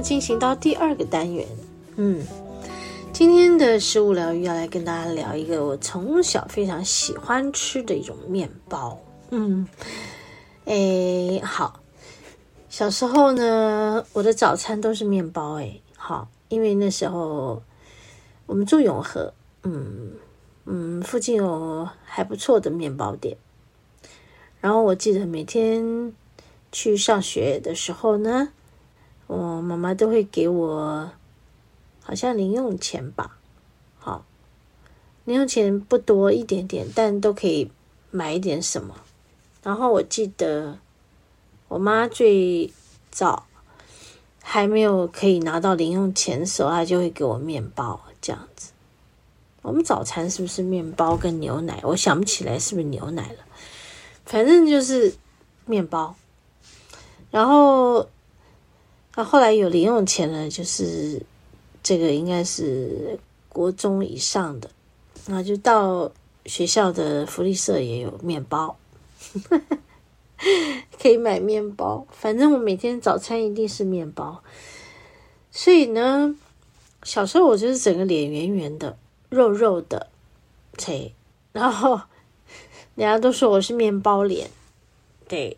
进行到第二个单元，嗯，今天的食物疗愈要来跟大家聊一个我从小非常喜欢吃的一种面包，嗯，诶，好。小时候呢，我的早餐都是面包诶，好，因为那时候我们住永和，嗯嗯，附近有还不错的面包店。然后我记得每天去上学的时候呢，我妈妈都会给我好像零用钱吧，好，零用钱不多一点点，但都可以买一点什么。然后我记得。我妈最早还没有可以拿到零用钱的时候，她就会给我面包这样子。我们早餐是不是面包跟牛奶？我想不起来是不是牛奶了，反正就是面包。然后，啊，后来有零用钱了，就是这个应该是国中以上的，那就到学校的福利社也有面包。可以买面包，反正我每天早餐一定是面包。所以呢，小时候我就是整个脸圆圆的、肉肉的，对，然后人家都说我是面包脸。对，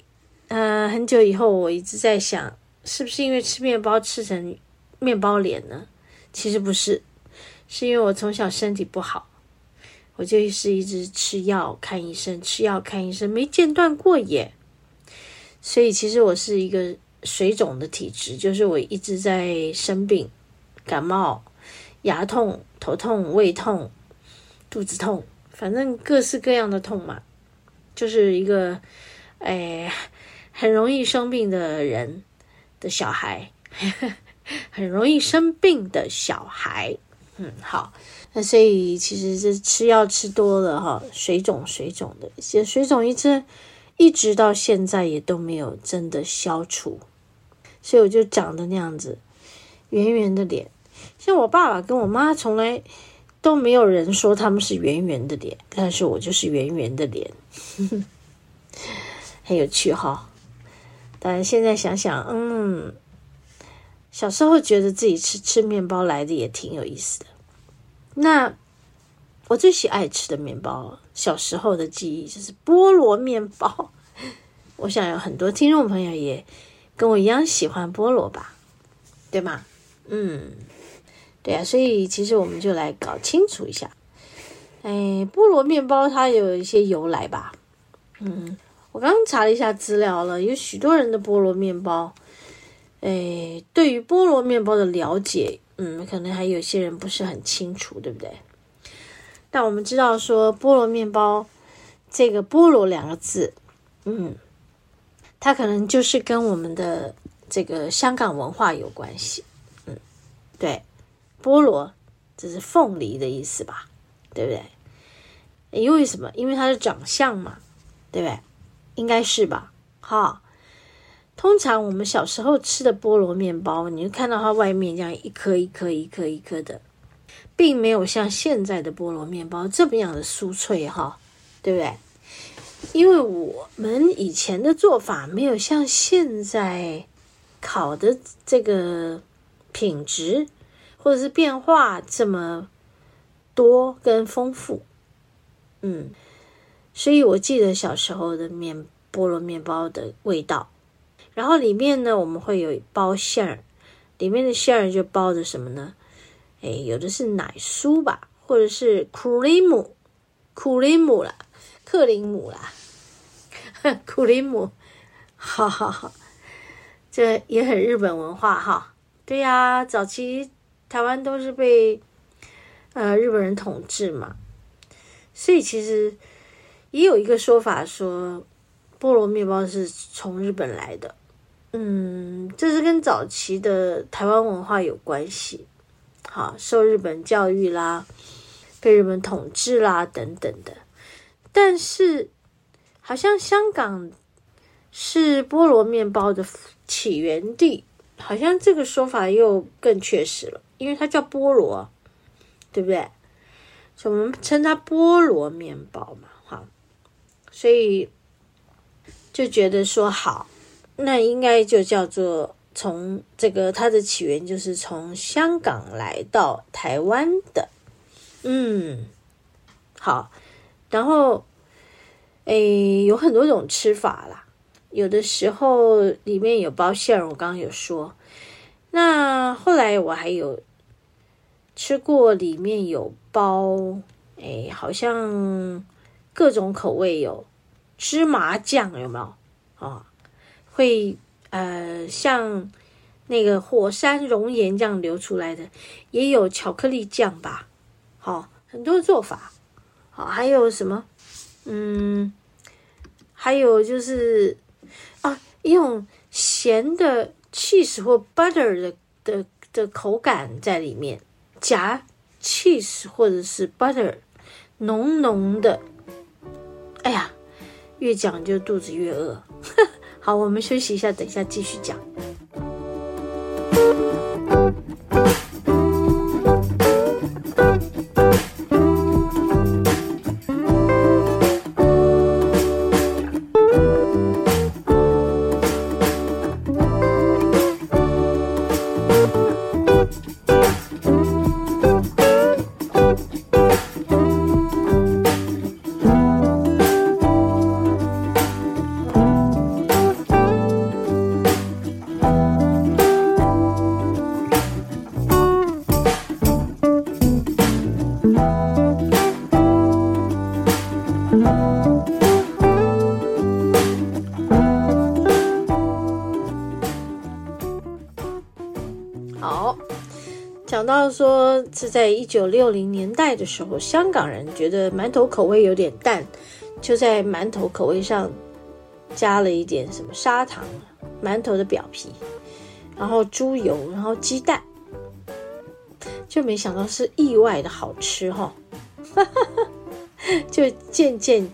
嗯、很久以后我一直在想，是不是因为吃面包吃成面包脸呢？其实不是，是因为我从小身体不好，我就是一直吃药看医生，吃药看医生，没间断过耶。所以其实我是一个水肿的体质，就是我一直在生病，感冒、牙痛、头痛、胃痛、肚子痛，反正各式各样的痛嘛，就是一个哎很容易生病的人的小孩，很容易生病的小孩。嗯，好，那所以其实这吃药吃多了哈，水肿水肿的，些水肿一直。一直到现在也都没有真的消除，所以我就长得那样子，圆圆的脸。像我爸爸跟我妈从来都没有人说他们是圆圆的脸，但是我就是圆圆的脸，很有趣哈。但现在想想，嗯，小时候觉得自己吃吃面包来的也挺有意思的。那。我最喜爱吃的面包，小时候的记忆就是菠萝面包。我想有很多听众朋友也跟我一样喜欢菠萝吧，对吗？嗯，对啊，所以其实我们就来搞清楚一下，哎，菠萝面包它有一些由来吧？嗯，我刚刚查了一下资料了，有许多人的菠萝面包，哎，对于菠萝面包的了解，嗯，可能还有些人不是很清楚，对不对？但我们知道说菠萝面包，这个“菠萝”两个字，嗯，它可能就是跟我们的这个香港文化有关系，嗯，对，菠萝这是凤梨的意思吧，对不对？因为什么？因为它的长相嘛，对不对？应该是吧？哈，通常我们小时候吃的菠萝面包，你就看到它外面这样一颗一颗一颗一颗的。并没有像现在的菠萝面包这么样的酥脆哈，对不对？因为我们以前的做法没有像现在烤的这个品质或者是变化这么多跟丰富，嗯，所以我记得小时候的面菠萝面包的味道，然后里面呢，我们会有包馅儿，里面的馅儿就包着什么呢？哎，有的是奶酥吧，或者是库里姆，库里姆啦，克林姆啦，库里姆，哈哈哈，这也很日本文化哈。对呀，早期台湾都是被呃日本人统治嘛，所以其实也有一个说法说，菠萝面包是从日本来的。嗯，这是跟早期的台湾文化有关系。好，受日本教育啦，被日本统治啦，等等的。但是，好像香港是菠萝面包的起源地，好像这个说法又更确实了，因为它叫菠萝，对不对？所我们称它菠萝面包嘛，所以就觉得说好，那应该就叫做从这个它的起源就是从香港来到台湾的，嗯，好，然后诶，有很多种吃法啦，有的时候里面有包馅儿，我刚刚有说，那后来我还有。吃过里面有包，哎，好像各种口味有芝麻酱有没有啊、会呃像那个火山熔岩这样流出来的，也有巧克力酱吧？好、哦，很多做法。好、哦，还有什么？嗯，还有就是啊，用咸的 cheese 或 butter 的的的口感在里面。夹 cheese 或者是 butter，浓浓的，哎呀，越讲就肚子越饿。好，我们休息一下，等一下继续讲。说是在一九六零年代的时候，香港人觉得馒头口味有点淡，就在馒头口味上加了一点什么砂糖，馒头的表皮，然后猪油，然后鸡蛋，就没想到是意外的好吃哈，就渐渐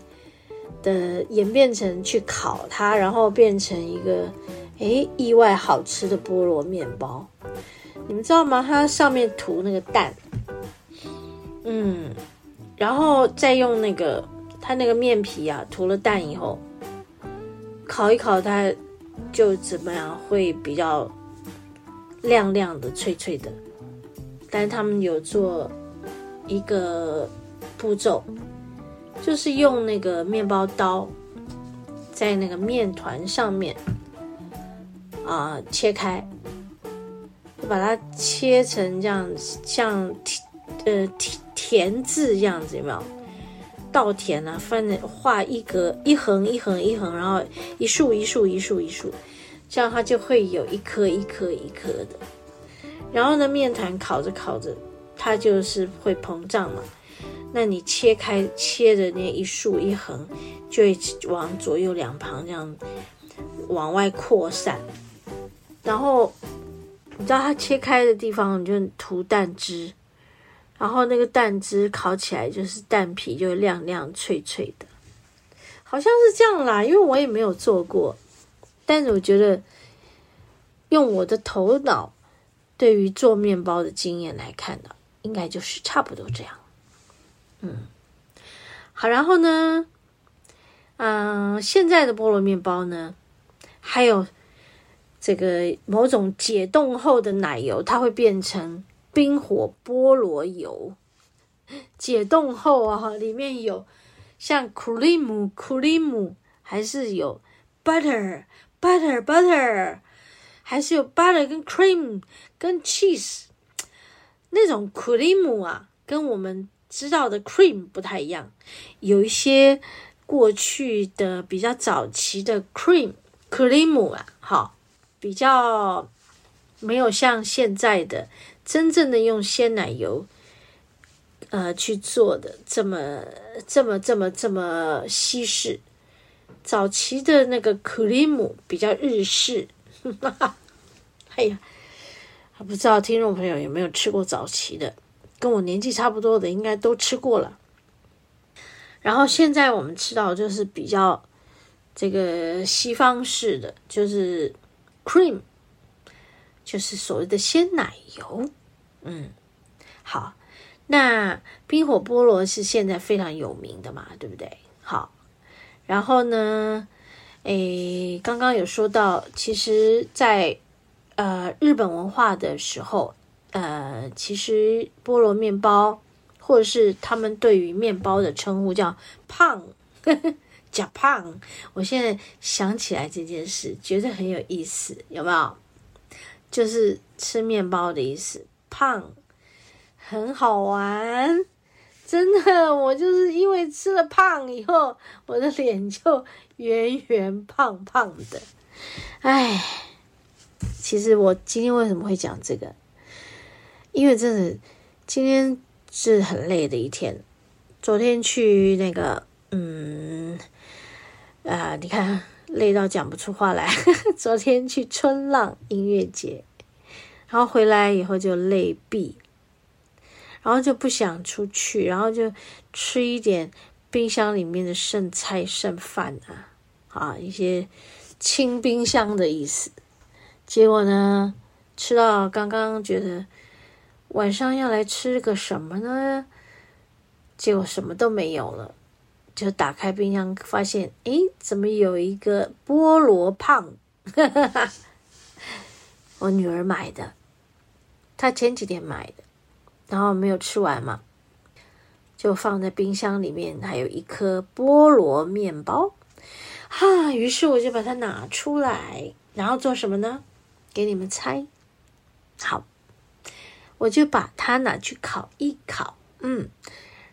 的演变成去烤它，然后变成一个诶意外好吃的菠萝面包。你们知道吗？它上面涂那个蛋，嗯，然后再用那个它那个面皮啊，涂了蛋以后，烤一烤，它就怎么样会比较亮亮的、脆脆的。但是他们有做一个步骤，就是用那个面包刀在那个面团上面啊、切开。把它切成这样，像田呃田田字这样子，有没有？稻田啊，翻着画一格一横一横一横，然后一竖一竖一竖一竖，这样它就会有一颗一颗一颗的。然后呢，面团烤着烤着，它就是会膨胀嘛。那你切开切的那一竖一横，就会往左右两旁这样往外扩散，然后。你知道它切开的地方，你就涂蛋汁，然后那个蛋汁烤起来就是蛋皮，就亮亮脆脆的，好像是这样啦。因为我也没有做过，但是我觉得用我的头脑对于做面包的经验来看呢，应该就是差不多这样。嗯，好，然后呢，嗯、现在的菠萝面包呢，还有。这个某种解冻后的奶油，它会变成冰火菠萝油。解冻后啊，里面有像 cream cream，还是有 butter butter butter，还是有 butter 跟 cream 跟 cheese。那种 cream 啊，跟我们知道的 cream 不太一样，有一些过去的比较早期的 cream cream 啊，好。比较没有像现在的真正的用鲜奶油，呃去做的这么这么这么这么西式，早期的那个克里姆比较日式，哈哈，哎呀，不知道听众朋友有没有吃过早期的？跟我年纪差不多的应该都吃过了。然后现在我们吃到就是比较这个西方式的，就是 cream，就是所谓的鲜奶油。嗯，好，那冰火菠萝是现在非常有名的嘛，对不对？好，然后呢，诶，刚刚有说到，其实在，呃日本文化的时候，呃，其实菠萝面包。或者是他们对于面包的称呼叫胖，呵呵假胖。我现在想起来这件事，觉得很有意思，有没有？就是吃面包的意思，胖，很好玩，真的。我就是因为吃了胖以后，我的脸就圆圆胖胖的。哎，其实我今天为什么会讲这个？因为真的今天。是很累的一天。昨天去那个，嗯，啊、你看累到讲不出话来。昨天去春浪音乐节，然后回来以后就累毙，然后就不想出去，然后就吃一点冰箱里面的剩菜剩饭啊，啊，一些清冰箱的意思。结果呢，吃到刚刚觉得。晚上要来吃个什么呢？结果什么都没有了，就打开冰箱，发现，诶，怎么有一个菠萝胖？我女儿买的，她前几天买的，然后没有吃完嘛，就放在冰箱里面，还有一颗菠萝面包。哈，于是我就把它拿出来，然后做什么呢？给你们猜，好。我就把它拿去烤一烤，嗯，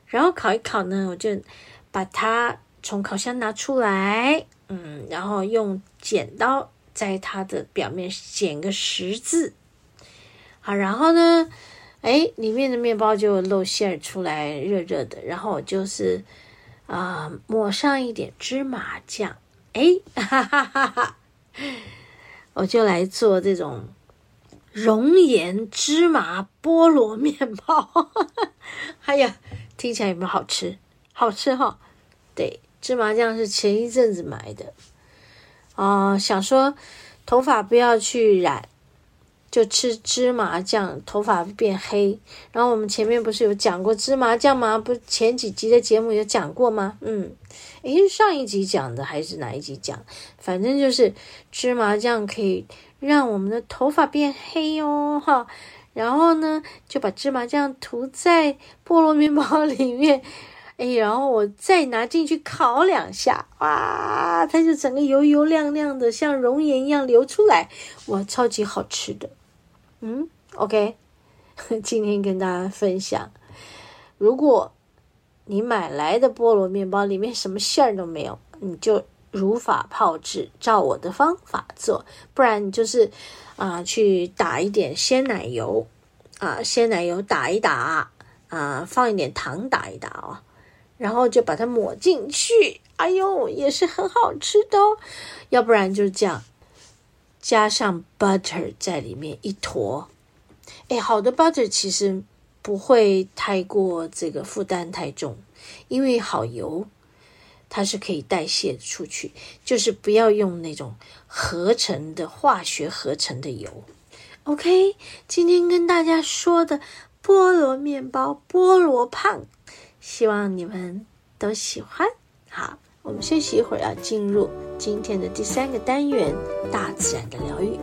然后烤一烤呢，我就把它从烤箱拿出来，嗯，然后用剪刀在它的表面剪个十字，好，然后呢，哎，里面的面包就露馅儿出来，热热的，然后我就是啊、抹上一点芝麻酱，哎，哈哈哈哈，我就来做这种。熔岩芝麻菠萝面包，哎呀，听起来有没有好吃？好吃哈、哦！对，芝麻酱是前一阵子买的，啊、想说头发不要去染，就吃芝麻酱，头发变黑。然后我们前面不是有讲过芝麻酱吗？不，前几集的节目有讲过吗？嗯，诶，上一集讲的还是哪一集讲？反正就是芝麻酱可以。让我们的头发变黑哦，哈，然后呢，就把芝麻酱涂在菠萝面包里面，哎，然后我再拿进去烤两下，哇，它就整个油油亮亮的，像熔岩一样流出来，哇，超级好吃的。嗯，OK，今天跟大家分享，如果你买来的菠萝面包里面什么馅儿都没有，你就。如法炮制，照我的方法做，不然你就是啊、去打一点鲜奶油啊、鲜奶油打一打啊、放一点糖打一打哦，然后就把它抹进去，哎呦，也是很好吃的哦。要不然就是这样，加上 butter 在里面一坨，哎，好的 butter 其实不会太过这个负担太重，因为好油。它是可以代谢出去，就是不要用那种合成的化学合成的油。OK，今天跟大家说的菠萝面包、菠萝胖，希望你们都喜欢。好，我们休息一会儿，要进入今天的第三个单元——大自然的疗愈。